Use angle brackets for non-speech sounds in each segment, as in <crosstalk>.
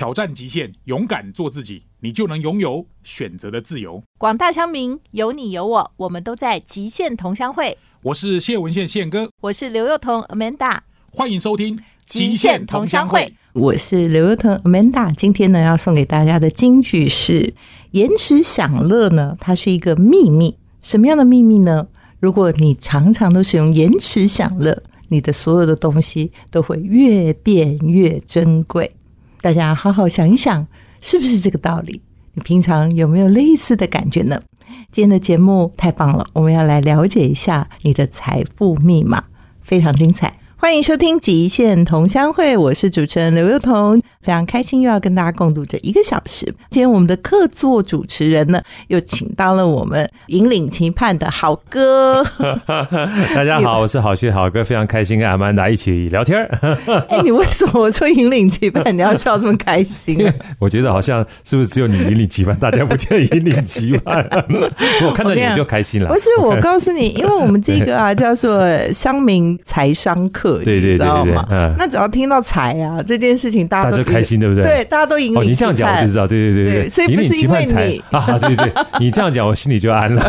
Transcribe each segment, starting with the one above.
挑战极限，勇敢做自己，你就能拥有选择的自由。广大乡民，有你有我，我们都在极限同乡会。我是谢文宪宪哥，我是刘幼彤 Amanda，欢迎收听《极限同乡会》。我是刘幼彤 Amanda，今天呢要送给大家的金句是：延迟享乐呢，它是一个秘密。什么样的秘密呢？如果你常常都使用延迟享乐，你的所有的东西都会越变越珍贵。大家好好想一想，是不是这个道理？你平常有没有类似的感觉呢？今天的节目太棒了，我们要来了解一下你的财富密码，非常精彩。欢迎收听《极限同乡会》，我是主持人刘幼彤，非常开心又要跟大家共度这一个小时。今天我们的客座主持人呢，又请到了我们引领期盼的好哥。<laughs> 大家好，<laughs> 我是好趣好哥，非常开心跟阿曼达一起聊天 <laughs> 哎，你为什么我说引领期盼，你要笑这么开心啊？我觉得好像是不是只有你引领期盼，大家不见引领期盼。我看到你就开心了。不是，我告诉你，因为我们这个啊叫做乡民财商课。对对对对，嗯，那只要听到财啊这件事情，大家都开心，对不对？对，大家都引领。哦，你这样讲我就知道，对对对对，所以不是因为你啊，对对，<laughs> 你这样讲我心里就安了。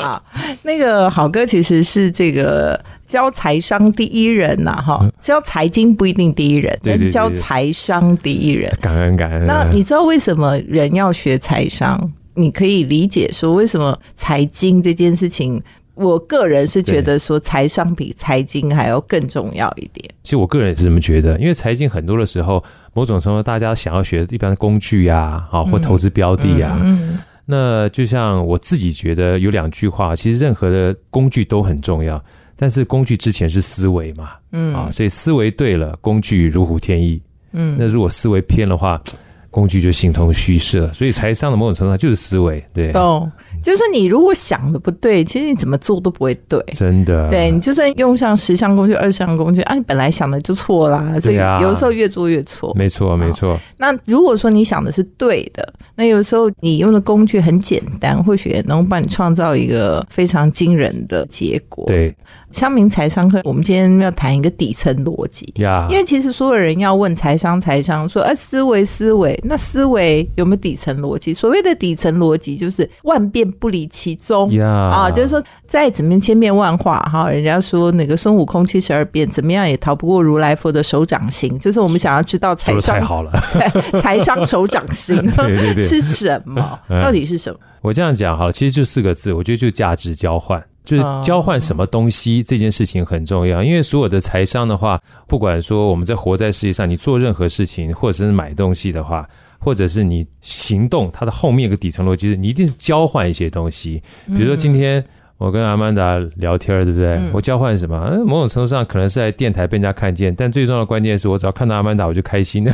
啊，那个好哥其实是这个教财商第一人呐，哈，教财经不一定第一人，但教财商第一人，感恩感恩。那你知道为什么人要学财商？你可以理解说，为什么财经这件事情？我个人是觉得说财商比财经还要更重要一点。其实我个人也是这么觉得，因为财经很多的时候，某种程度大家想要学一般的工具呀，啊，或投资标的呀。嗯。那就像我自己觉得有两句话，其实任何的工具都很重要，但是工具之前是思维嘛。嗯。啊，所以思维对了，工具如虎添翼。嗯。那如果思维偏的话，工具就形同虚设。所以财商的某种程度上就是思维，对。懂。就是你如果想的不对，其实你怎么做都不会对。真的，对你就算用上十项工具、二十项工具，啊，你本来想的就错啦。所以有时候越做越错。没错，没错。那如果说你想的是对的，那有时候你用的工具很简单，或许也能帮你创造一个非常惊人的结果。对。乡民财商课，我们今天要谈一个底层逻辑。呀，因为其实所有人要问财商，财商说，呃，思维，思维，那思维有没有底层逻辑？所谓的底层逻辑，就是万变不离其宗。呀，啊，就是说，再怎么千变万化，哈，人家说那个孙悟空七十二变，怎么样也逃不过如来佛的手掌心。就是我们想要知道财商太好了，<laughs> 财商手掌心，<laughs> 对对对，是什么？到底是什么？我这样讲哈，其实就四个字，我觉得就价值交换。就是交换什么东西这件事情很重要，因为所有的财商的话，不管说我们在活在世界上，你做任何事情，或者是买东西的话，或者是你行动，它的后面一个底层逻辑是，你一定是交换一些东西。比如说今天。我跟阿曼达聊天，对不对？我交换什么？某种程度上可能是在电台被人家看见，但最重要的关键是我只要看到阿曼达，我就开心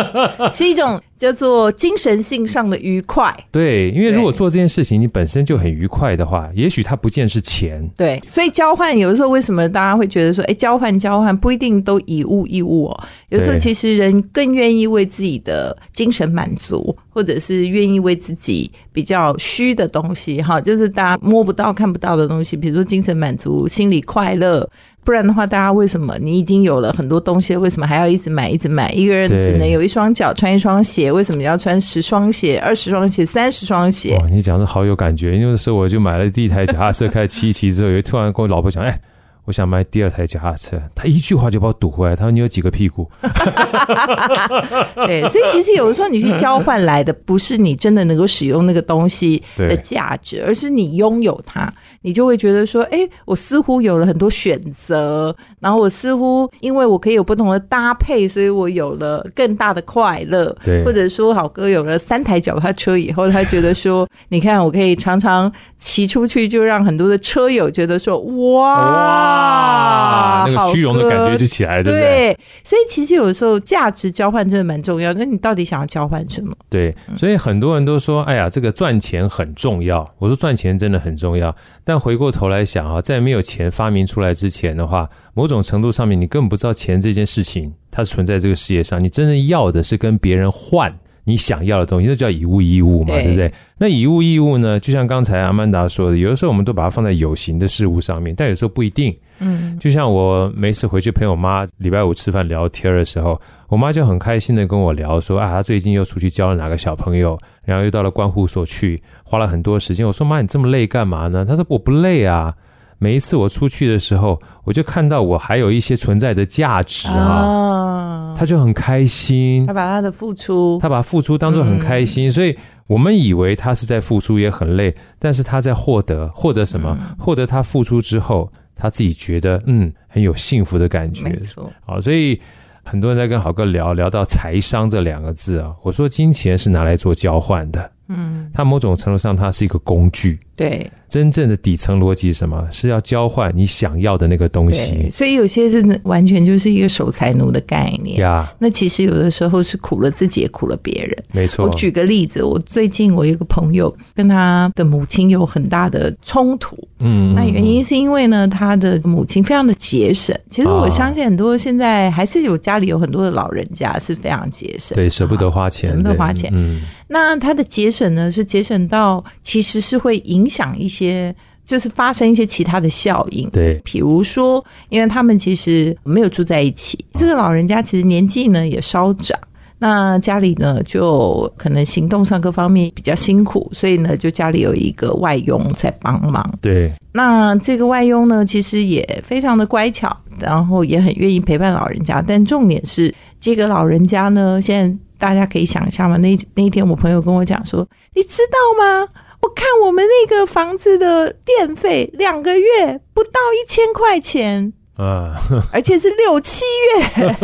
<laughs> 是一种叫做精神性上的愉快。对，因为如果做这件事情你本身就很愉快的话，也许它不见是钱。对，所以交换有的时候为什么大家会觉得说，哎，交换交换不一定都以物易物哦。有时候其实人更愿意为自己的精神满足，或者是愿意为自己比较虚的东西，哈，就是大家摸不到、看不到。的东西，比如说精神满足、心理快乐，不然的话，大家为什么你已经有了很多东西，为什么还要一直买、一直买？一个人只能有一双脚，穿一双鞋，为什么要穿十双鞋、二十双鞋、三十双鞋？哇你讲的好有感觉，因为那时候我就买了第一台脚踏车，开七期之后，突然跟我老婆讲，哎。我想买第二台脚踏车，他一句话就把我堵回来。他说：“你有几个屁股？” <laughs> 对，所以其实有的时候你去交换来的不是你真的能够使用那个东西的价值，而是你拥有它，你就会觉得说：“哎，我似乎有了很多选择，然后我似乎因为我可以有不同的搭配，所以我有了更大的快乐。”对，或者说好哥有了三台脚踏车以后，他觉得说：“你看，我可以常常骑出去，就让很多的车友觉得说：哇。”啊，那个虚荣的感觉就起来了，对不对？所以其实有时候价值交换真的蛮重要。那你到底想要交换什么？对，所以很多人都说：“哎呀，这个赚钱很重要。”我说：“赚钱真的很重要。”但回过头来想啊，在没有钱发明出来之前的话，某种程度上面，你根本不知道钱这件事情它存在这个世界上。你真正要的是跟别人换。你想要的东西，这叫以物易物嘛，对对不对？那以物易物呢，就像刚才阿曼达说的，有的时候我们都把它放在有形的事物上面，但有时候不一定。嗯，就像我每次回去陪我妈礼拜五吃饭聊天的时候，我妈就很开心的跟我聊说啊，她最近又出去交了哪个小朋友，然后又到了关护所去，花了很多时间。我说妈，你这么累干嘛呢？她说我不累啊。每一次我出去的时候，我就看到我还有一些存在的价值啊，啊她就很开心他。把他的付出，他把付出当做很开心，所以我们以为他是在付出也很累，但是他在获得，获得什么？获得他付出之后，他自己觉得嗯很有幸福的感觉。没错，好，所以很多人在跟好哥聊聊到财商这两个字啊，我说金钱是拿来做交换的，嗯，它某种程度上它是一个工具，对。真正的底层逻辑是什么？是要交换你想要的那个东，西。所以有些是完全就是一个守财奴的概念。呀，那其实有的时候是苦了自己，也苦了别人。没错。我，举个例子，我最近我有一个朋友跟他的母亲有很大的冲突，嗯那原因是因为呢，他的母亲非常的节省。其实我啊。相信很多现在还是有家里有很多的老人家是非常节省，对舍不得花钱，舍不得花钱。嗯，那它的节省呢，是节省到其实是会影响一些，就是发生一些其他的效应。对，比如说，因为他们其实没有住在一起，这个老人家其实年纪呢也稍长，那家里呢就可能行动上各方面比较辛苦，所以呢就家里有一个外佣在帮忙。对，那这个外佣呢，其实也非常的乖巧，然后也很愿意陪伴老人家。但重点是，这个老人家呢，现在大家可以想象嘛，那那一天我朋友跟我讲说，你知道吗？我看我们那个房子的电费两个月不到一千块钱，啊，<laughs> 而且是六七月，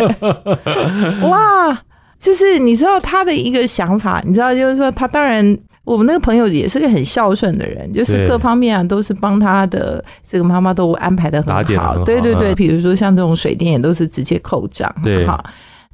<laughs> 哇！就是你知道他的一个想法，你知道，就是说他当然，我们那个朋友也是个很孝顺的人，就是各方面啊都是帮他的这个妈妈都安排的很好，对对对，嗯比如说像这种水电也都是直接扣账，对哈。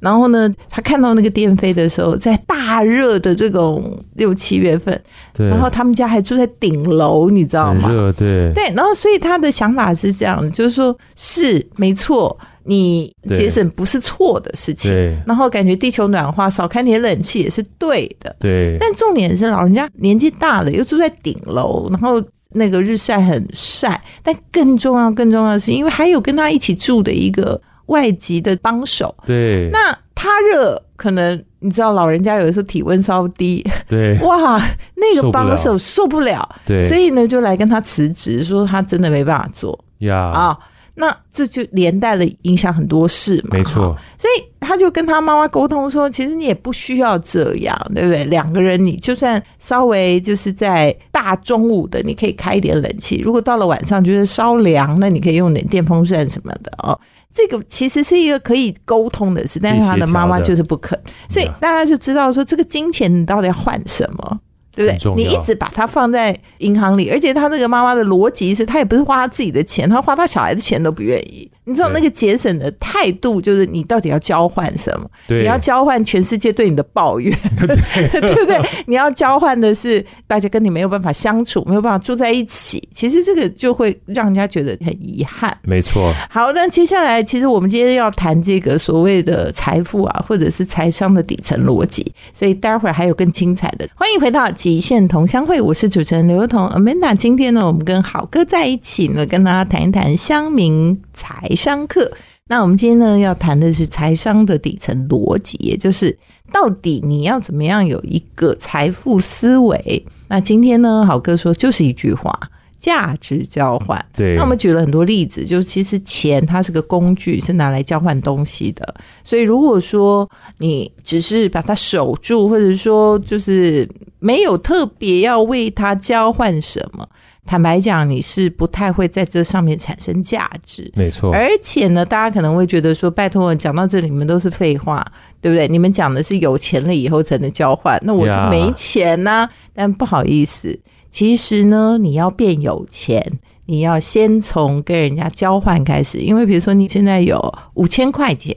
然后呢，他看到那个电费的时候，在大热的这种六七月份，对，然后他们家还住在顶楼，你知道吗？很热，对，对，然后所以他的想法是这样，就是说是没错，你对节省不是错的事情，对，然后感觉地球暖化少开点冷气也是对的，对，但重点是老人家年纪大了，又住在顶楼，然后那个日晒很晒，但更重要更重要的是，因为还有跟他一起住的一个外籍的帮手，对，那他热可能。你知道老人家有的时候体温稍低，对，<laughs> 哇，那个帮手受不了，对，所以呢就来跟他辞职，说他真的没办法做。呀，啊，那这就连带了影响很多事嘛。没错，，所以他就跟他妈妈沟通说，其实你也不需要这样，对不对？两个人你就算稍微就是在大中午的，你可以开一点冷气；如果到了晚上觉得稍凉，那你可以用点电风扇什么的哦。这个其实是一个可以沟通的事，但是他的妈妈就是不肯，所以大家就知道说，这个金钱你到底要换什么？对不对？你一直把它放在银行里，而且他那个妈妈的逻辑是，他也不是花他自己的钱，他花他小孩的钱都不愿意。你知道那个节省的态度，就是你到底要交换什么？你要交换全世界对你的抱怨，<laughs> 对不对？你要交换的是大家跟你没有办法相处，没有办法住在一起。其实这个就会让人家觉得很遗憾。没错，好，那接下来其实我们今天要谈这个所谓的财富啊，或者是财商的底层逻辑，所以待会儿还有更精彩的。欢迎回到极限同乡会，我是主持人刘彤 Amanda。今天呢，我们跟好哥在一起呢，跟大家谈一谈乡民财商课。那我们今天呢要谈的是财商的底层逻辑，也就是到底你要怎么样有一个财富思维。那今天呢，好哥说就是一句话：价值交换。对，那我们举了很多例子，就其实钱它是个工具，是拿来交换东西的。所以如果说你只是把它守住，或者说就是没有特别要为它交换什么，坦白讲，你是不太会在这上面产生价值。没错，而且呢，大家可能会觉得说，拜托，我讲到这里，你们都是废话，对不对？你们讲的是有钱了以后才能交换，那我就没钱呐、但不好意思，其实呢，你要变有钱，你要先从跟人家交换开始。因为比如说你现在有五千块钱，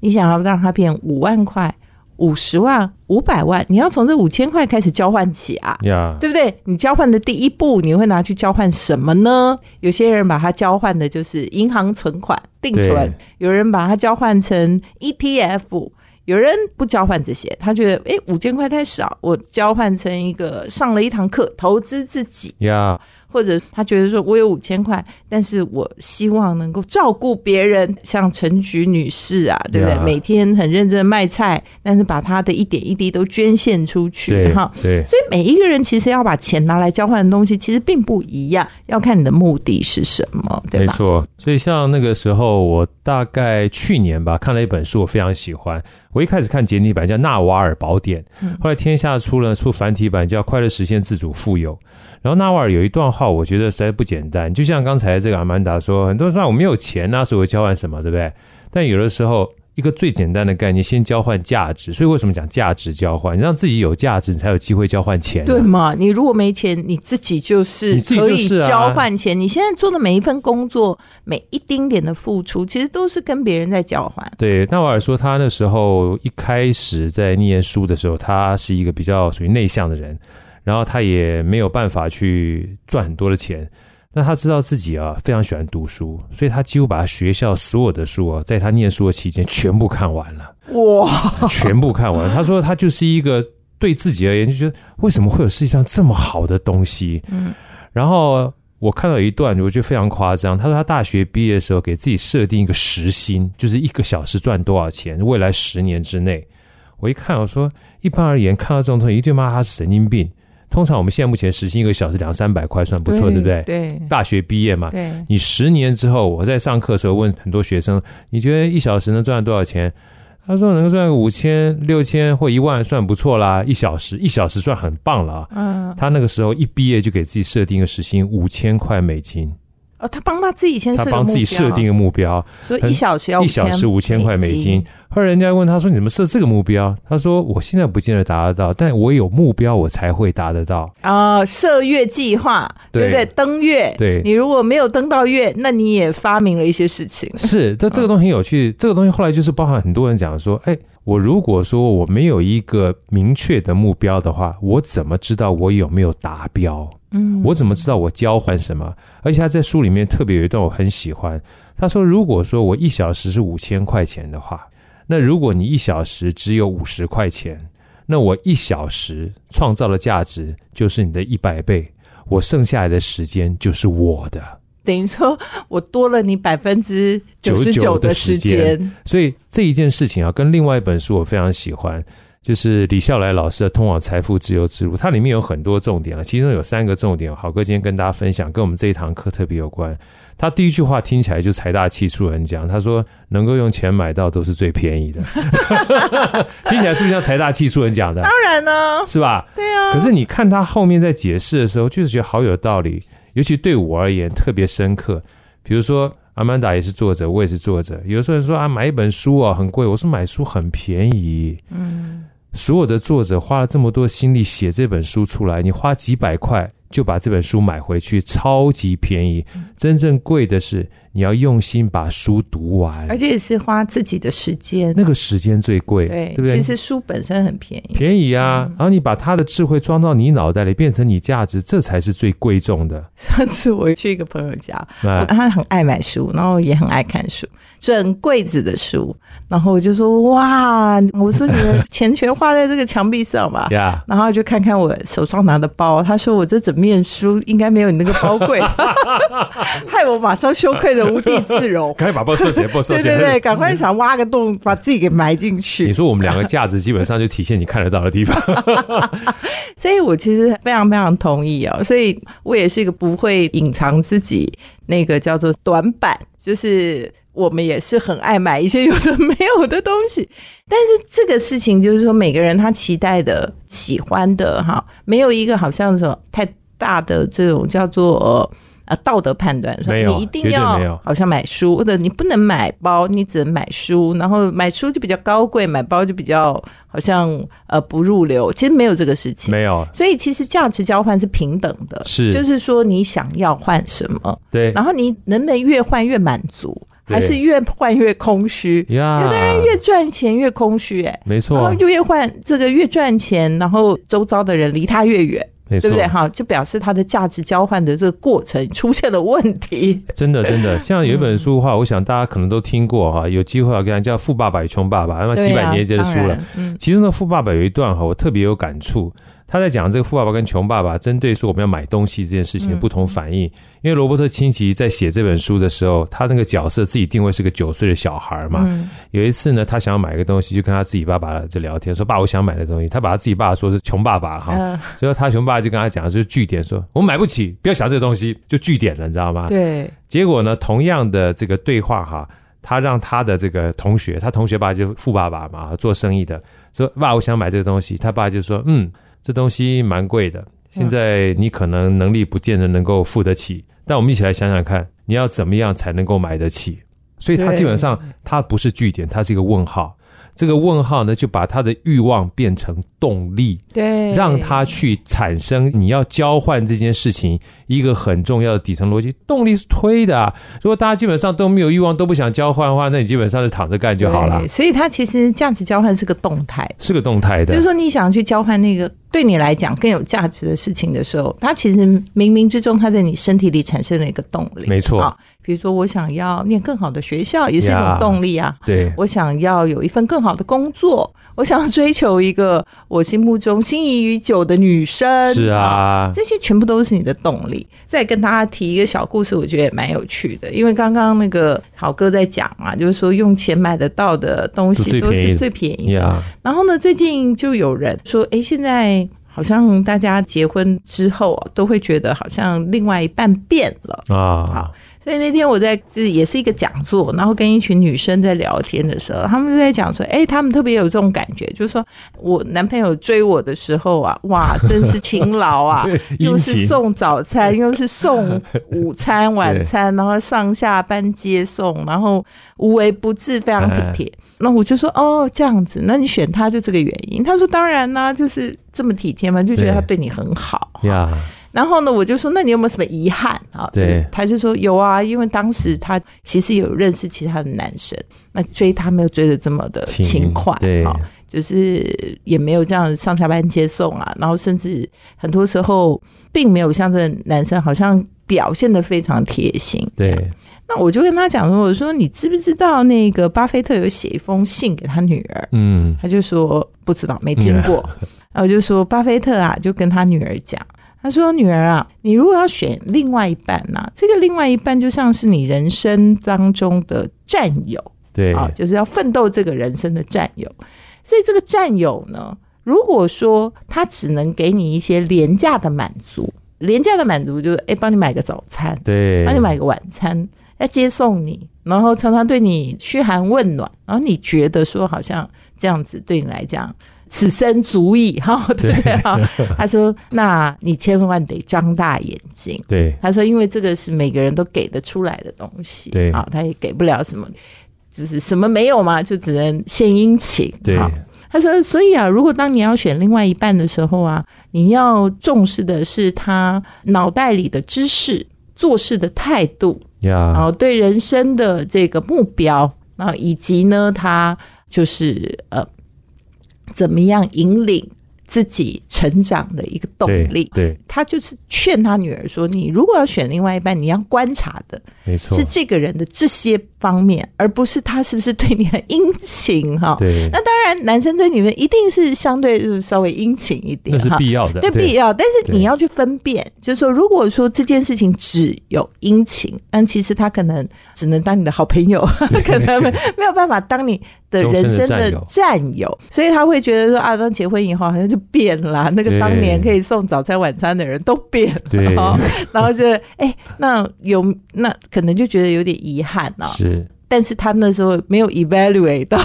你想要让它变五万块、五十万、五百万，你要从这五千块开始交换起啊。呀，对不对？你交换的第一步，你会拿去交换什么呢？有些人把它交换的就是银行存款定存，有人把它交换成 ETF，有人不交换这些，他觉得诶五千块太少，我交换成一个上了一堂课，投资自己。呀，或者他觉得说，我有五千块，但是我希望能够照顾别人，像陈菊女士啊，对不对 Yeah 每天很认真卖菜，但是把她的一点一滴都捐献出去，哈。对所以每一个人其实要把钱拿来交换的东西，其实并不一样，要看你的目的是什么，对吧？没错，所以像那个时候，我大概去年吧，看了一本书，我非常喜欢。我一开始看简体版叫《纳瓦尔宝典》，嗯后来天下出了出繁体版叫《快乐实现自主富有》。然后纳瓦尔有一段话，我觉得实在不简单。就像刚才这个阿曼达说，很多人说啊我没有钱啊，所以我交换什么，对不对？但有的时候，一个最简单的概念，先交换价值。所以为什么讲价值交换？你让自己有价值，你才有机会交换钱、啊。对嘛？你如果没钱，你自己就是你自己可以就是啊交换钱。你现在做的每一份工作，每一丁点的付出，其实都是跟别人在交换。对，纳瓦尔说他那时候一开始在念书的时候，他是一个比较属于内向的人，然后他也没有办法去赚很多的钱。那他知道自己啊非常喜欢读书，所以他几乎把学校所有的书啊，在他念书的期间全部看完了，哇，全部看完。他说他就是一个对自己而言就觉得为什么会有世界上这么好的东西？嗯，然后我看到一段，我觉得非常夸张。他说他大学毕业的时候给自己设定一个时薪，就是一个小时赚多少钱，未来十年之内。我一看，我说一般而言，看到这种东西一定骂他是神经病。通常我们现在目前时薪一个小时两三百块算不错，对不对？对大学毕业嘛，对，你十年之后，我在上课的时候问很多学生，你觉得一小时能赚多少钱？他说能赚个五千、六千或一万，算不错啦。一小时，一小时算很棒了啊。嗯，他那个时候一毕业就给自己设定一个时薪五千块美金，哦，他帮他自己先设个他帮自己设定一个目标，说一小时要一小时五千块美金。后来人家问他说：“你怎么设这个目标？”他说：“我现在不见得达得到，但我有目标，我才会达得到。啊，射月计划，对不对？登月，对你如果没有登到月，那你也发明了一些事情。是，这这个东西很有趣。这个东西后来就是包含很多人讲说：“哎，我如果说我没有一个明确的目标的话，我怎么知道我有没有达标？嗯，我怎么知道我交换什么？而且他在书里面特别有一段我很喜欢，他说：如果说我一小时是五千块钱的话，那如果你一小时只有五十块钱，那我一小时创造的价值就是你的一百倍，我剩下来的时间就是我的。等于说我多了你百分之九十九的时间。所以这一件事情啊，跟另外一本书我非常喜欢，就是李笑来老师的《通往财富自由之路》，它里面有很多重点啊，其中有三个重点，好哥今天跟大家分享，跟我们这一堂课特别有关。他第一句话听起来就财大气粗很讲，他说能够用钱买到都是最便宜的，<laughs> 听起来是不是像财大气粗人讲的？当然呢，是吧？对啊。可是你看他后面在解释的时候，就是觉得好有道理，尤其对我而言特别深刻。比如说，阿曼达也是作者，我也是作者。有的时候人说啊，买一本书啊很贵，我说买书很便宜。嗯，所有的作者花了这么多心力写这本书出来，你花几百块就把这本书买回去，超级便宜。真正贵的是你要用心把书读完而，且也是花自己的时间。那个时间最贵，对，对不对？其实书本身很便宜。便宜啊，然后你把他的智慧装到你脑袋里，变成你价值，这才是最贵重的。<laughs> 上次我去一个朋友家，那他很爱买书，然后也很爱看书，整柜子的书。然后我就说：“哇，我说你的钱全花在这个墙壁上吧。<laughs> ”呀，然后就看看我手上拿的包，他说我这整面书应该没有你那个包贵，害我马上羞愧的无地自容。<laughs> 赶紧把包收起来，包收起来。对对对，赶快想挖个洞把自己给埋进去你。说我们两个价值基本上就体现你看得到的地方。<laughs> 所以我其实非常非常同意哦，所以我也是一个不会隐藏自己那个叫做短板，就是我们也是很爱买一些有的没有的东西。但是这个事情就是说，每个人他期待的、喜欢的哈，没有一个好像什么太大的这种叫做。呃，道德判断说你一定要好像买书，或者你不能买包，你只能买书，然后买书就比较高贵，买包就比较好像呃不入流。其实没有这个事情，没有，所以其实价值交换是平等的，是。就是说你想要换什么，对。然后你能不能越换越满足，还是越换越空虚？呀，有的人越赚钱越空虚、哎，没错。然后，就越换这个越赚钱，然后周遭的人离他越远，对不对？哈，就表示它的价值交换的这个过程出现了问题。真的真的，像有一本书的话，我想大家可能都听过哈，有机会要跟他叫《富爸爸与穷爸爸》，那么几百年前的书了啊。嗯，其中的富爸爸有一段哈，我特别有感触。他在讲这个富爸爸跟穷爸爸针对说我们要买东西这件事情的不同反应。因为罗伯特清崎在写这本书的时候，他那个角色自己定位是个九岁的小孩嘛。嗯有一次呢，他想要买个东西，就跟他自己爸爸就聊天，说：“爸，我想买的东西。”他把他自己爸爸说是穷爸爸哈，嗯最后他穷爸爸就跟他讲，就是据点说：“我买不起，不要想这个东西。”就据点了，你知道吗？对，结果呢，同样的这个对话哈，他让他的这个同学，他同学爸就富爸爸嘛，做生意的，说爸，我想买这个东西。他爸就说，嗯，这东西蛮贵的，现在你可能能力不见得能够付得起，但我们一起来想想看，你要怎么样才能够买得起？所以它基本上它不是据点，它是一个问号。这个问号呢，就把他的欲望变成动力，对，让他去产生你要交换这件事情一个很重要的底层逻辑，动力是推的啊。如果大家基本上都没有欲望，都不想交换的话，那你基本上是躺着干就好了，所以它其实价值交换是个动态。是个动态的就是。说，你想去交换那个对你来讲更有价值的事情的时候，它其实冥冥之中，它在你身体里产生了一个动力。没错啊，比如说我想要念更好的学校，也是一种呀动力啊。对，我想要有一份更好的工作，我想要追求一个我心目中心仪已久的女生。是啊，这些全部都是你的动力。再跟大家提一个小故事，我觉得也蛮有趣的，因为刚刚那个好哥在讲嘛，就是说用钱买得到的东西都是最便宜的。呀，然后呢，最近就有人说，哎，现在好像大家结婚之后啊，都会觉得好像另外一半变了。啊，所以那天我在就是也是一个讲座，然后跟一群女生在聊天的时候，他们就在讲说，哎、他们特别有这种感觉，就是说我男朋友追我的时候啊，<laughs> 哇，真是勤劳啊，<laughs> 又是送早餐，又是送午餐、晚餐，<laughs> 然后上下班接送，然后无微不至，非常体贴。那我就说哦，这样子，那你选他就这个原因。他说当然啦、就是这么体贴嘛，就觉得他对你很好。呀，然后呢，我就说，那你有没有什么遗憾啊？对就是他就说有啊，因为当时他其实有认识其他的男生，那追他没有追的这么的勤勤快，对啊，就是也没有这样上下班接送啊，然后甚至很多时候并没有像这个男生好像表现的非常贴心。对，那我就跟他讲说，我说你知不知道那个巴菲特有写一封信给他女儿？嗯，他就说不知道，没听过。然后我就说巴菲特啊，就跟他女儿讲，他说女儿啊，你如果要选另外一半呐、这个另外一半就像是你人生当中的战友对，啊，就是要奋斗这个人生的战友。所以这个战友呢，如果说他只能给你一些廉价的满足，廉价的满足就是哎，帮你买个早餐，对，帮你买个晚餐，要接送你，然后常常对你嘘寒问暖，然后你觉得说好像这样子对你来讲。此生足矣，<laughs> 哈，对不对。哈？<laughs> 他说：“那你千万得张大眼睛。对，他说：“因为这个是每个人都给得出来的东西，对。啊，他也给不了什么，就是什么没有嘛，就只能献殷勤。对，好。他说：“所以啊，如果当你要选另外一半的时候啊，你要重视的是他脑袋里的知识、做事的态度，然，后对人生的这个目标，然后以及呢，他就是呃，怎么样引领自己成长的一个动对力。对，他就是劝他女儿说：“你如果要选另外一半，你要观察的没错是，这个人的这些方面，而不是他是不是对你很殷勤哈。对，那当然，男生追女人一定是相对就是稍微殷勤一点那是哈。必要的，对必要，但是你要去分辨，就是说，如果说这件事情只有殷勤，但其实他可能只能当你的好朋友，<laughs> 可能没没有办法当你的人生的战友，所以他会觉得说啊，当结婚以后好像就变了，那个当年可以送早餐晚餐的人都变了，哦 <laughs> 然后就哎，那有那可能就觉得有点遗憾啊，是，但是他那时候没有 evaluate 到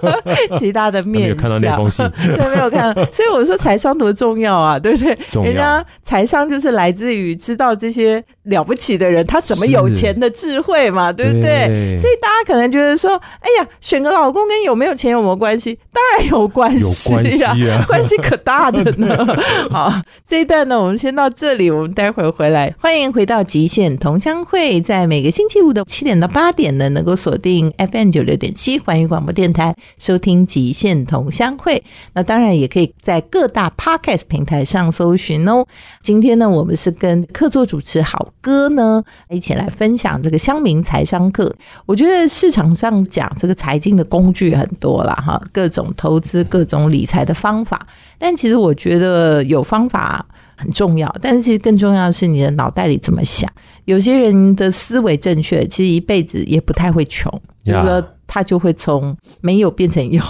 <laughs> 其他的他没面有看到那相封信，对，没有看到，所以我说财商多重要啊，对不对？重要人家财商就是来自于知道这些了不起的人他怎么有钱的智慧嘛，对不对？对所以大家可能觉得说，哎呀，选个老公跟有没有钱有没有关系？当然有关有系关系啊 <laughs> 关系可大的呢。<laughs> 好，这一段呢，我们先到这里，我们待会儿回来。欢迎回到极限同乡会，在每个星期五的七点到八点呢，能够锁定 FM 九六点七环宇广播电台，收听极限同乡会。那当然也可以在各大 Podcast 平台上搜寻哦。今天呢，我们是跟客座主持好哥呢一起来分享这个乡民财商课。我觉得市场上讲这个财经的工具很多了哈，各种投资、各种理财的方法，但其实我觉得有方法。很重要，但是其实更重要的是你的脑袋里怎么想。有些人的思维正确，其实一辈子也不太会穷，就是说。他就会从没有变成有，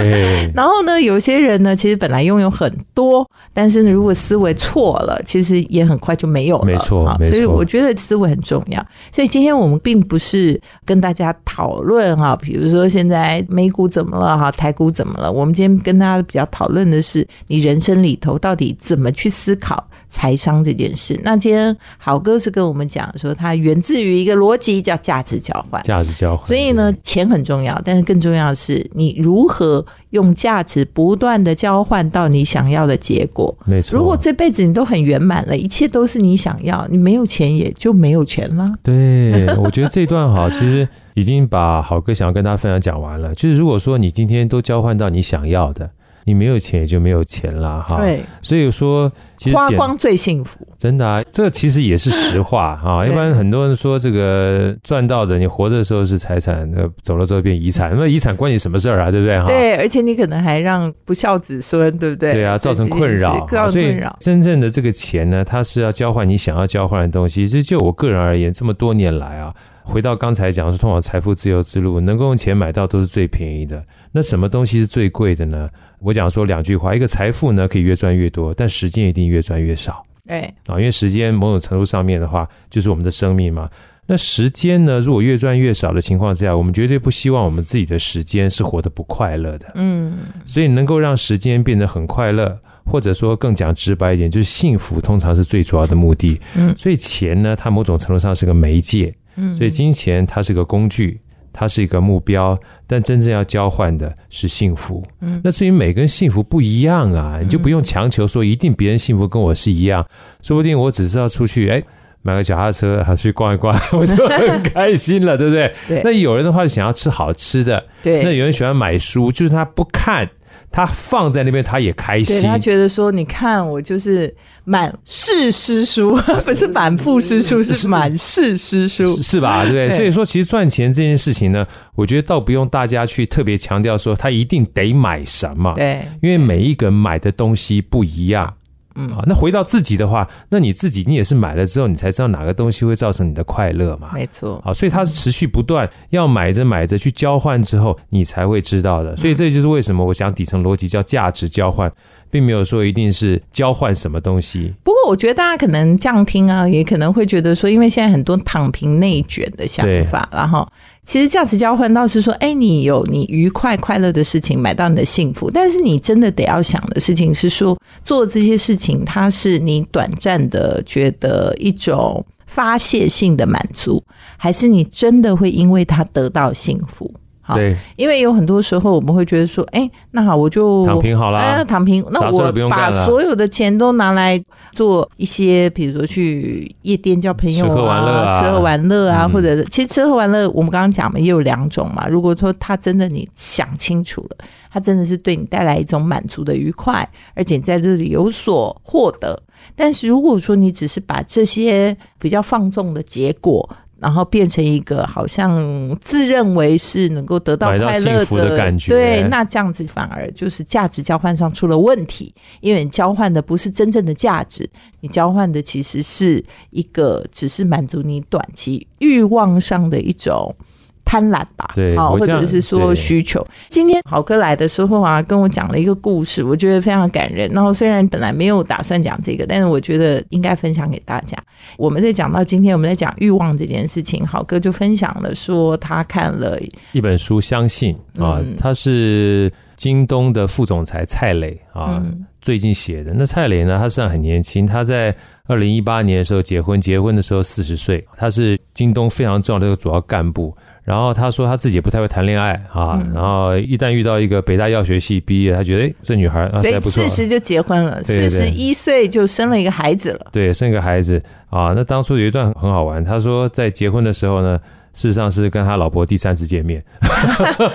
<laughs> 然后呢，有些人呢，其实本来拥有很多，但是呢，如果思维错了，其实也很快就没有了。没错，所以我觉得思维很重要。所以今天我们并不是跟大家讨论哈，比如说现在美股怎么了哈，台股怎么了？我们今天跟大家比较讨论的是，你人生里头到底怎么去思考财商这件事。那今天好哥是跟我们讲说，它源自于一个逻辑，叫价值交换。价值交换。所以呢，钱很。重要，但是更重要的是，你如何用价值不断的交换到你想要的结果。没错，如果这辈子你都很圆满了，一切都是你想要，你没有钱也就没有钱了。对，我觉得这段哈，其实已经把好哥想要跟大家分享讲完了。<laughs> 就是如果说你今天都交换到你想要的。你没有钱也就没有钱了哈，对，所以说其实花光最幸福，真的啊，这其实也是实 <laughs> 话啊。一般很多人说这个赚到的，你活着的时候是财产，那走了之后变遗产，那遗产关你什么事儿啊？对不对哈？对，而且你可能还让不孝子孙，对不对？对啊，造成困扰，所以真正的这个钱呢，它是要交换你想要交换的东西。其实就我个人而言，这么多年来啊。回到刚才讲，是通往财富自由之路，能够用钱买到都是最便宜的。那什么东西是最贵的呢？我讲说两句话：一个财富呢可以越赚越多，但时间一定越赚越少。对啊，因为时间某种程度上面的话，就是我们的生命嘛。那时间呢，如果越赚越少的情况之下，我们绝对不希望我们自己的时间是活得不快乐的。嗯，所以能够让时间变得很快乐，或者说更讲直白一点，就是幸福，通常是最主要的目的。嗯，所以钱呢，它某种程度上是个媒介。嗯所以金钱它是个工具，它是一个目标，但真正要交换的是幸福。嗯，那至于每个人幸福不一样啊，你就不用强求说一定别人幸福跟我是一样，说不定我只是要出去哎买个脚踏车，还去逛一逛，<laughs> 我就很开心了，对不对？对。那有人的话想要吃好吃的，对。那有人喜欢买书，就是他不看。他放在那边，他也开心。他觉得说：“你看，我就是满是诗书，<laughs> 不是满腹诗书，是满是诗书，是吧？对不对？所以说，其实赚钱这件事情呢，我觉得倒不用大家去特别强调说他一定得买什么，对，因为每一个人买的东西不一样。”嗯啊，那回到自己的话，那你自己你也是买了之后，你才知道哪个东西会造成你的快乐嘛？没错。啊，所以它是持续不断要买着买着去交换之后，你才会知道的。所以这就是为什么我想底层逻辑叫价值交换。并没有说一定是交换什么东西。不过，我觉得大家可能这样听啊，也可能会觉得说，因为现在很多躺平内卷的想法，然后其实价值交换倒是说，哎，你有你愉快快乐的事情，买到你的幸福。但是你真的得要想的事情是说，做这些事情，它是你短暂的觉得一种发泄性的满足，还是你真的会因为它得到幸福？对，因为有很多时候我们会觉得说，哎，那好，我就躺平好了，躺平。那我把所有的钱都拿来做一些，比如说去夜店交朋友啊，吃喝玩乐啊，或者其实吃喝玩乐，我们刚刚讲嘛，也有两种嘛。如果说他真的你想清楚了，他真的是对你带来一种满足的愉快，而且在这里有所获得。但是如果说你只是把这些比较放纵的结果，然后变成一个好像自认为是能够得到快乐的感觉，对，那这样子反而就是价值交换上出了问题，因为你交换的不是真正的价值，你交换的其实是一个只是满足你短期欲望上的一种。贪婪吧，对，好，或者是说需求。今天好哥来的时候啊，跟我讲了一个故事，我觉得非常感人。然后虽然本来没有打算讲这个，但是我觉得应该分享给大家。我们在讲到今天，我们在讲欲望这件事情，好哥就分享了说他看了一本书，相信啊，他是京东的副总裁蔡磊啊，最近写的。那蔡磊呢，他实际上很年轻，他在二零一八年的时候结婚，结婚的时候四十岁，他是京东非常重要的一个主要干部。然后他说他自己也不太会谈恋爱啊，然后一旦遇到一个北大药学系毕业，他觉得哎这女孩啊还不错，四十就结婚了，四十一岁就生了一个孩子了，对，生一个孩子啊。那当初有一段很好玩，他说在结婚的时候呢，事实上是跟他老婆第三次见面。<laughs>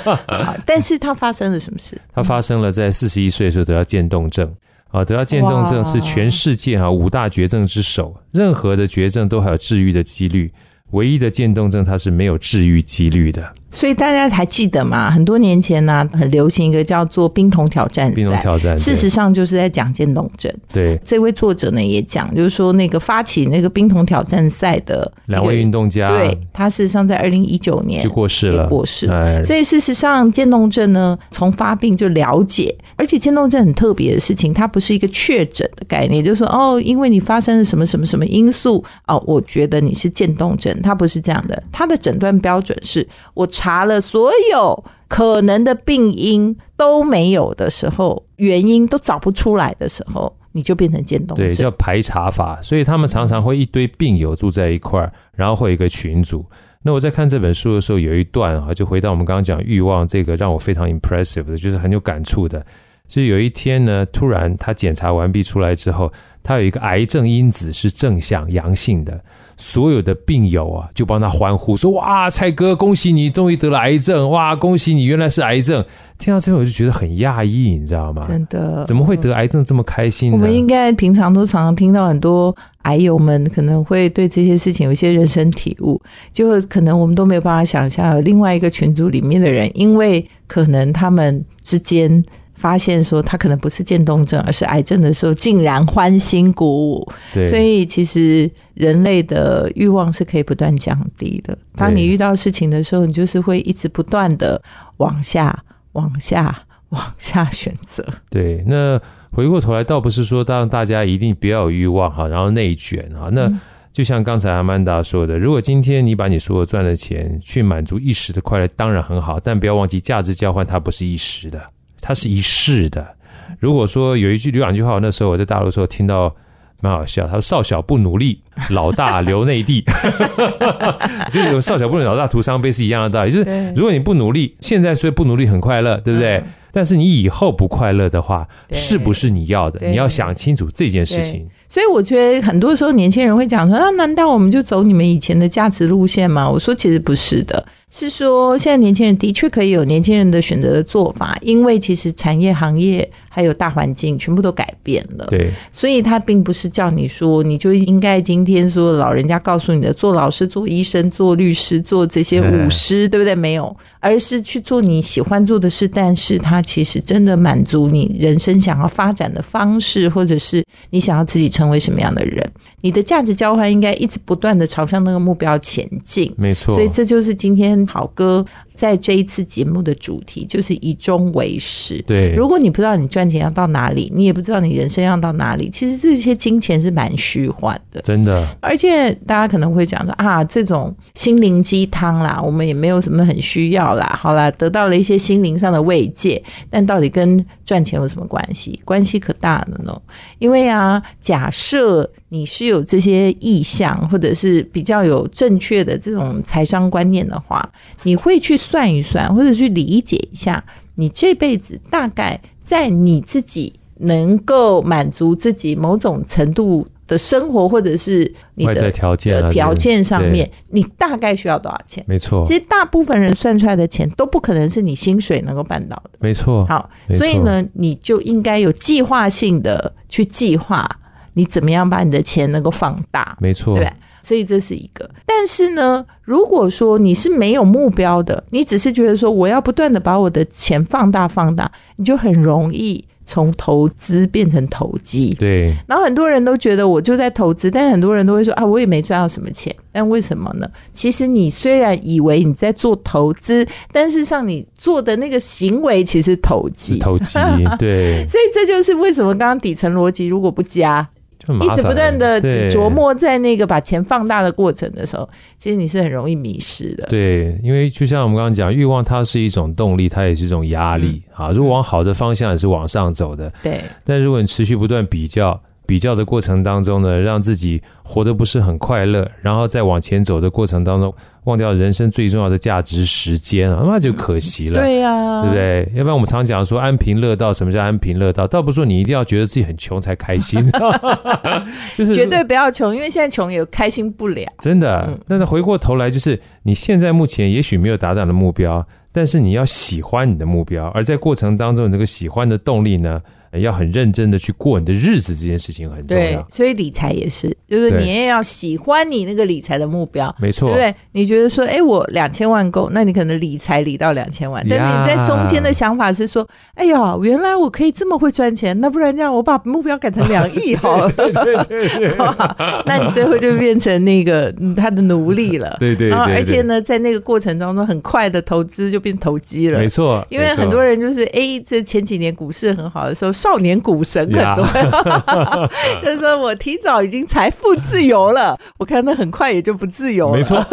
好但是他发生了什么事？他发生了在四十一岁的时候得到渐冻症。啊，得到渐冻症是全世界啊五大绝症之首，任何的绝症都还有治愈的几率，唯一的渐冻症它是没有治愈几率的。所以大家还记得吗？很多年前呢、很流行一个叫做冰桶挑战赛。冰桶挑战，事实上就是在讲渐冻症。对这位作者呢也讲，就是说那个发起那个冰桶挑战赛的两位运动家，对他事实上在二零一九年就过世了，也过世所以事实上，渐冻症呢，从发病就了解，而且渐冻症很特别的事情，它不是一个确诊的概念，就是说哦，因为你发生了什么什么什么因素哦，我觉得你是渐冻症，它不是这样的。它的诊断标准是我查了所有可能的病因都没有的时候，原因都找不出来的时候，你就变成渐冻对，叫排查法。所以他们常常会一堆病友住在一块儿，然后会有一个群组。那我在看这本书的时候，有一段啊，就回到我们刚刚讲欲望这个，让我非常 impressive 的，就是很有感触的。就有一天呢，突然他检查完毕出来之后，他有一个癌症因子是正向阳性的，所有的病友啊就帮他欢呼说：“哇，蔡哥，恭喜你终于得了癌症！哇，恭喜你原来是癌症！”听到这边我就觉得很讶异，你知道吗？真的怎么会得癌症这么开心呢？我们应该平常都常常听到很多癌友们可能会对这些事情有一些人生体悟，就可能我们都没有办法想象，另外一个群组里面的人，因为可能他们之间发现说他可能不是渐冻症，而是癌症的时候，竟然欢欣鼓舞。对，所以其实人类的欲望是可以不断降低的。当你遇到事情的时候，你就是会一直不断的往下、往下、往下选择。对，那回过头来，倒不是说让大家一定不要有欲望哈，然后内卷哈。那就像刚才阿曼达说的，如果今天你把你所有赚的钱去满足一时的快乐，当然很好，但不要忘记价值交换它不是一时的，它是一世的。如果说有一句有两句话，那时候我在大陆的时候听到。蛮好笑，他说：“少小不努力，老大留内地。” <laughs> 就是有少小不努力，老大徒伤悲是一样的道理。就是如果你不努力，现在虽然不努力很快乐，对不对？但是你以后不快乐的话，是不是你要的？你要想清楚这件事情。所以我觉得很多时候年轻人会讲说：“那难道我们就走你们以前的价值路线吗？”我说其实不是的，是说现在年轻人的确可以有年轻人的选择的做法，因为其实产业、行业还有大环境全部都改变了。对所以他并不是叫你说你就应该今天说老人家告诉你的做老师、做医生、做律师、做这些舞师，对不对？没有，而是去做你喜欢做的事，但是它其实真的满足你人生想要发展的方式，或者是你想要自己成为什么样的人。你的价值交换应该一直不断的朝向那个目标前进。没错。所以这就是今天好歌在这一次节目的主题，就是以终为始。对，如果你不知道你赚钱要到哪里，你也不知道你人生要到哪里，其实这些金钱是蛮虚幻的。真的而且大家可能会讲说啊，这种心灵鸡汤啦，我们也没有什么很需要啦。好啦，得到了一些心灵上的慰藉，但到底跟赚钱有什么关系？关系可大了呢。因为啊，假设你是有这些意向，或者是比较有正确的这种财商观念的话，你会去算一算，或者去理解一下，你这辈子大概在你自己能够满足自己某种程度的生活，或者是你的条件啊条件上面，你大概需要多少钱？没错其，实大部分人算出来的钱都不可能是你薪水能够办到的。没错。好，所以呢，你就应该有计划性的去计划你怎么样把你的钱能够放大。没错对不，对？所以这是一个。但是呢，如果说你是没有目标的，你只是觉得说我要不断的把我的钱放大放大，你就很容易从投资变成投机。对然后很多人都觉得我就在投资，但是很多人都会说啊，我也没赚到什么钱。但为什么呢？其实你虽然以为你在做投资，但事实上你做的那个行为其实投机。投机，对，<laughs> 所以这就是为什么刚刚底层逻辑如果不加，一直不断的只琢磨在那个把钱放大的过程的时候，其实你是很容易迷失的。对，因为就像我们刚刚讲，欲望它是一种动力，它也是一种压力嗯啊。如果往好的方向也是往上走的，对但如果你持续不断比较，比较的过程当中呢，让自己活得不是很快乐，然后在往前走的过程当中，忘掉人生最重要的价值时间啊，那就可惜了。对呀、对不对？要不然我们常讲说安贫乐道，什么叫安贫乐道？倒不是说你一定要觉得自己很穷才开心，<laughs> 就是绝对不要穷，因为现在穷也开心不了。真的。但是回过头来，就是你现在目前也许没有达到你的目标，但是你要喜欢你的目标，而在过程当中，你这个喜欢的动力呢，要很认真的去过你的日子，这件事情很重对要，。所以理财也是，就是你也要喜欢你那个理财的目标。没错，对不对？你觉得说，哎，我两千万够，那你可能理财理到两千万，但是你在中间的想法是说，哎呀，原来我可以这么会赚钱，那不然这样，我把目标改成两亿 <laughs> 好了，对对对 <laughs> 那你最后就变成那个嗯他的奴隶了。对对然后对对，而且呢，在那个过程当中，很快的投资就变投机了没。错，因为很多人就是哎，这前几年股市很好的时候，少年股神很多，<laughs> 就是说我提早已经财富自由了，<laughs> 我看他很快也就不自由了。没错，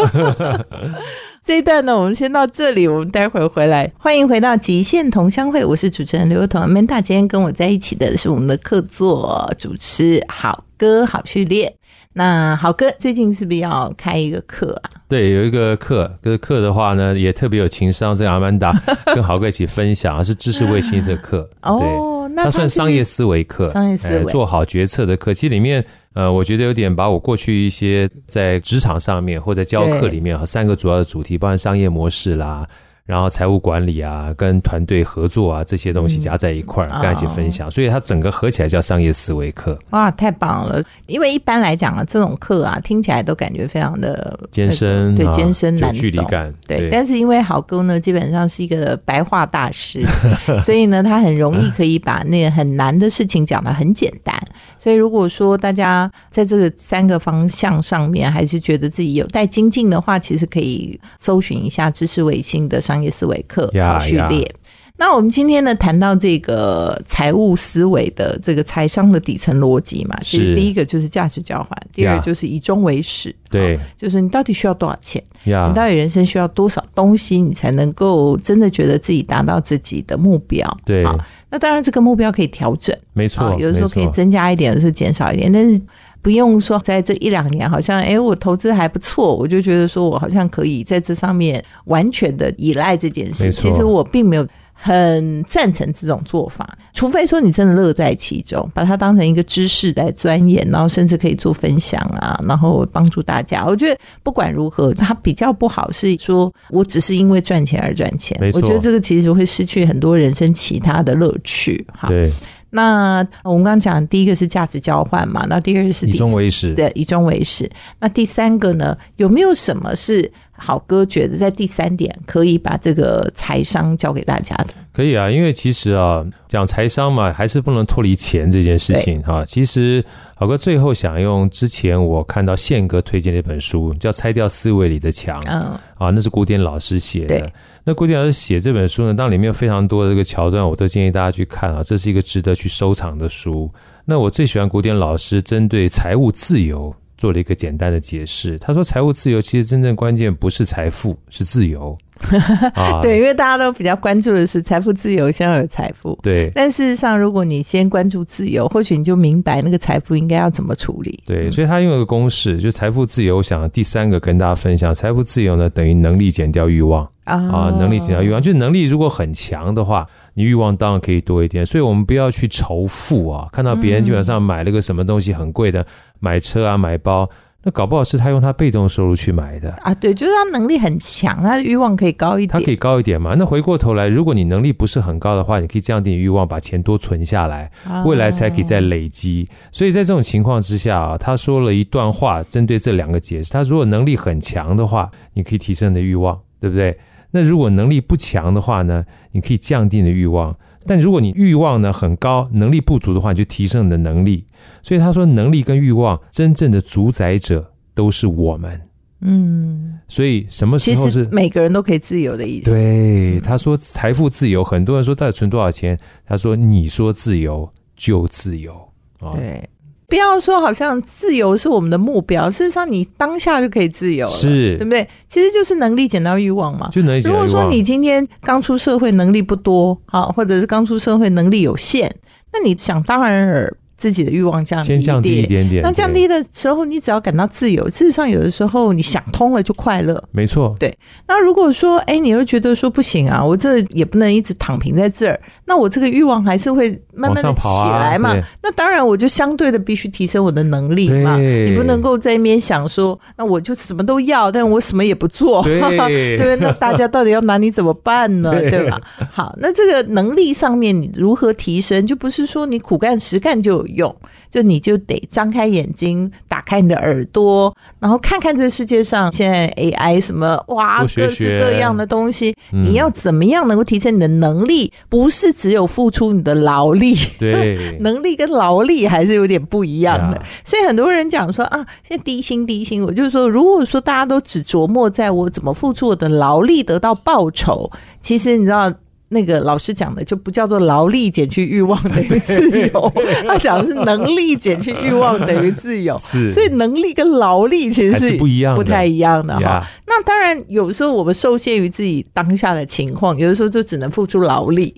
<laughs> 这一段呢，我们先到这里，我们待会儿回来。欢迎回到极限同乡会，我是主持人刘彤。Manda 今天跟我在一起的是我们的客座主持好歌好序列。那好哥最近是不是要开一个课啊？对，有一个课，这个课的话呢，也特别有情商，这个阿曼达跟豪哥一起分享，是知识卫星的课，哦，那它算商业思维课，商业思维呃做好决策的课。其实里面，呃，我觉得有点把我过去一些在职场上面或者教课里面和三个主要的主题，包含商业模式啦。然后财务管理啊，跟团队合作啊，这些东西加在一块儿，嗯跟一起分享，所以它整个合起来叫商业思维课，哇，太棒了！因为一般来讲啊，这种课啊，听起来都感觉非常的艰深，对啊艰深难有距离懂。感，对，但是因为好哥呢，基本上是一个白话大师，<laughs> 所以呢，他很容易可以把那个很难的事情讲得很简单。所以如果说大家在这个三个方向上面还是觉得自己有待精进的话，其实可以搜寻一下知识卫星的商业思维课序列。那我们今天呢，谈到这个财务思维的这个财商的底层逻辑嘛，其实是第一个就是价值交换，第二个就是以终为始，对好就是你到底需要多少钱。呀你，到底人生需要多少东西，你才能够真的觉得自己达到自己的目标？对好，那当然这个目标可以调整没错啊，，有的时候可以增加一点，有的时候减少一点，但是不用说在这一两年好像哎我投资还不错，我就觉得说我好像可以在这上面完全的依赖这件事。没错其实我并没有。很赞成这种做法，除非说你真的乐在其中，把它当成一个知识来钻研，然后甚至可以做分享啊，然后帮助大家。我觉得不管如何，它比较不好是说我只是因为赚钱而赚钱我觉得这个其实会失去很多人生其他的乐趣。哈，对，那我们刚刚讲第一个是价值交换嘛，那第二个是以终为始，对，以终为始。那第三个呢，有没有什么是好哥觉得在第三点可以把这个财商教给大家的？可以啊，因为其实啊，讲财商嘛，还是不能脱离钱这件事情哈、其实好哥最后想用之前我看到宪哥推荐的一本书，叫《拆掉思维里的墙》嗯，啊，那是古典老师写的。那古典老师写这本书呢，当然里面有非常多的这个桥段，我都建议大家去看啊，这是一个值得去收藏的书。那我最喜欢古典老师针对财务自由做了一个简单的解释。他说，财务自由其实真正关键不是财富，是自由 <laughs> 啊。对，因为大家都比较关注的是财富自由，先要有财富。对但事实上，如果你先关注自由，或许你就明白那个财富应该要怎么处理。对，所以他用了个公式，就是财富自由。我想第三个跟大家分享，财富自由呢等于能力减掉欲望啊啊，能力减掉欲望，就是能力如果很强的话，你欲望当然可以多一点。所以我们不要去仇富啊，看到别人基本上买了个什么东西很贵的，买车啊买包，那搞不好是他用他被动收入去买的。啊，对，就是他能力很强，他的欲望可以高一点。他可以高一点嘛？那回过头来，如果你能力不是很高的话，你可以降低你欲望，把钱多存下来，啊未来才可以再累积。所以在这种情况之下啊，他说了一段话，针对这两个解释。他如果能力很强的话，你可以提升你的欲望，对不对？那如果能力不强的话呢，你可以降低你的欲望。但如果你欲望呢很高，能力不足的话，你就提升你的能力。所以他说，能力跟欲望真正的主宰者都是我们。嗯，所以什么时候是实每个人都可以自由的意思。对，他说财富自由，很多人说到底存多少钱？他说你说自由就自由啊，对，不要说好像自由是我们的目标，事实上你当下就可以自由了，是对不对？其实就是能力减到欲望嘛。就能如果说你今天刚出社会能力不多，好，或者是刚出社会能力有限，那你想当然尔自己的欲望降低先降低一点点。那降低的时候，你只要感到自由。事实上，有的时候你想通了就快乐。没错，对。那如果说，哎，你又觉得说不行啊，我这也不能一直躺平在这儿，那我这个欲望还是会慢慢的起来嘛。那当然，我就相对的必须提升我的能力嘛。你不能够在一边想说，那我就什么都要，但我什么也不做，对 <laughs> 对？那大家到底要拿你怎么办呢？对吧？好，那这个能力上面你如何提升，就不是说你苦干实干就有用，就你就得张开眼睛，打开你的耳朵，然后看看这世界上现在 AI 什么哇，各式各样的东西，你要怎么样能够提升你的能力？不是只有付出你的劳力，对，<laughs> 能力跟劳力还是有点不一样的。所以很多人讲说啊，现在低薪低薪，我就是说，如果说大家都只琢磨在我怎么付出我的劳力得到报酬，其实你知道。那个老师讲的就不叫做劳力减去欲望等于自由，<laughs> 他讲的是能力减去欲望等于自由。<laughs> 是，所以能力跟劳力其实是不一样、不太一样的哈。那当然，有时候我们受限于自己当下的情况，有的时候就只能付出劳力。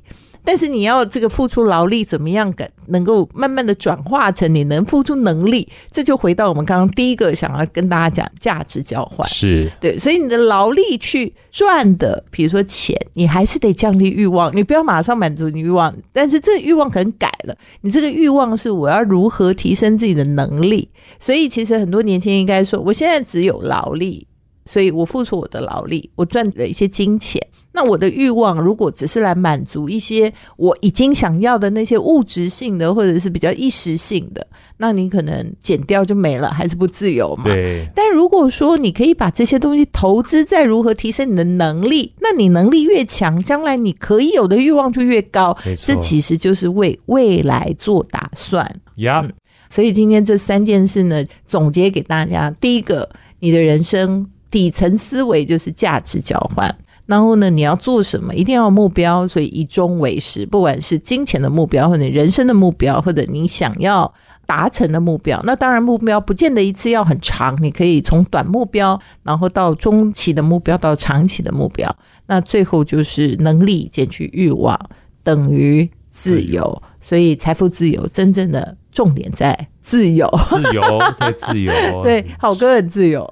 但是你要这个付出劳力怎么样？能能够慢慢的转化成你能付出能力，这就回到我们刚刚第一个想要跟大家讲价值交换。是对，所以你的劳力去赚的，比如说钱，你还是得降低欲望，你不要马上满足你欲望。但是这欲望可能改了，你这个欲望是我要如何提升自己的能力。所以其实很多年轻人应该说，我现在只有劳力，所以我付出我的劳力，我赚了一些金钱。那我的欲望如果只是来满足一些我已经想要的那些物质性的，或者是比较一时性的，那你可能减掉就没了，还是不自由嘛？对。但如果说你可以把这些东西投资在如何提升你的能力，那你能力越强，将来你可以有的欲望就越高。这其实就是为未来做打算。呀，所以今天这三件事呢，总结给大家：第一个，你的人生底层思维就是价值交换。然后呢，你要做什么？一定要有目标，所以以终为始。不管是金钱的目标，或者人生的目标，或者你想要达成的目标，那当然目标不见得一次要很长，你可以从短目标，然后到中期的目标，到长期的目标。那最后就是能力减去欲望等于自由，所以财富自由真正的重点在。自由，自由，<laughs> 在自由。对，好哥很自由，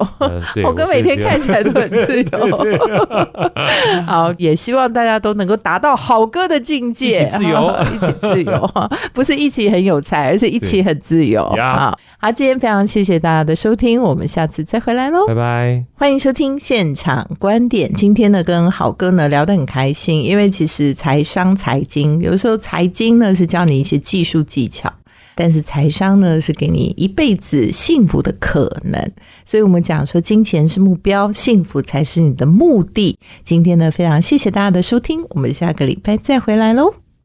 好哥每天看起来都很自由。<laughs> <laughs> 好，也希望大家都能够达到好哥的境界，一起自由，一起自由，不是一起很有才，而是一起很自由。好，好，今天非常谢谢大家的收听，我们下次再回来喽，拜拜。欢迎收听现场观点，今天呢跟好哥呢聊得很开心，因为其实财商、财经，有时候财经呢是教你一些技术技巧。但是财商呢，是给你一辈子幸福的可能，所以我们讲说，金钱是目标，幸福才是你的目的。今天呢，非常谢谢大家的收听，我们下个礼拜再回来喽。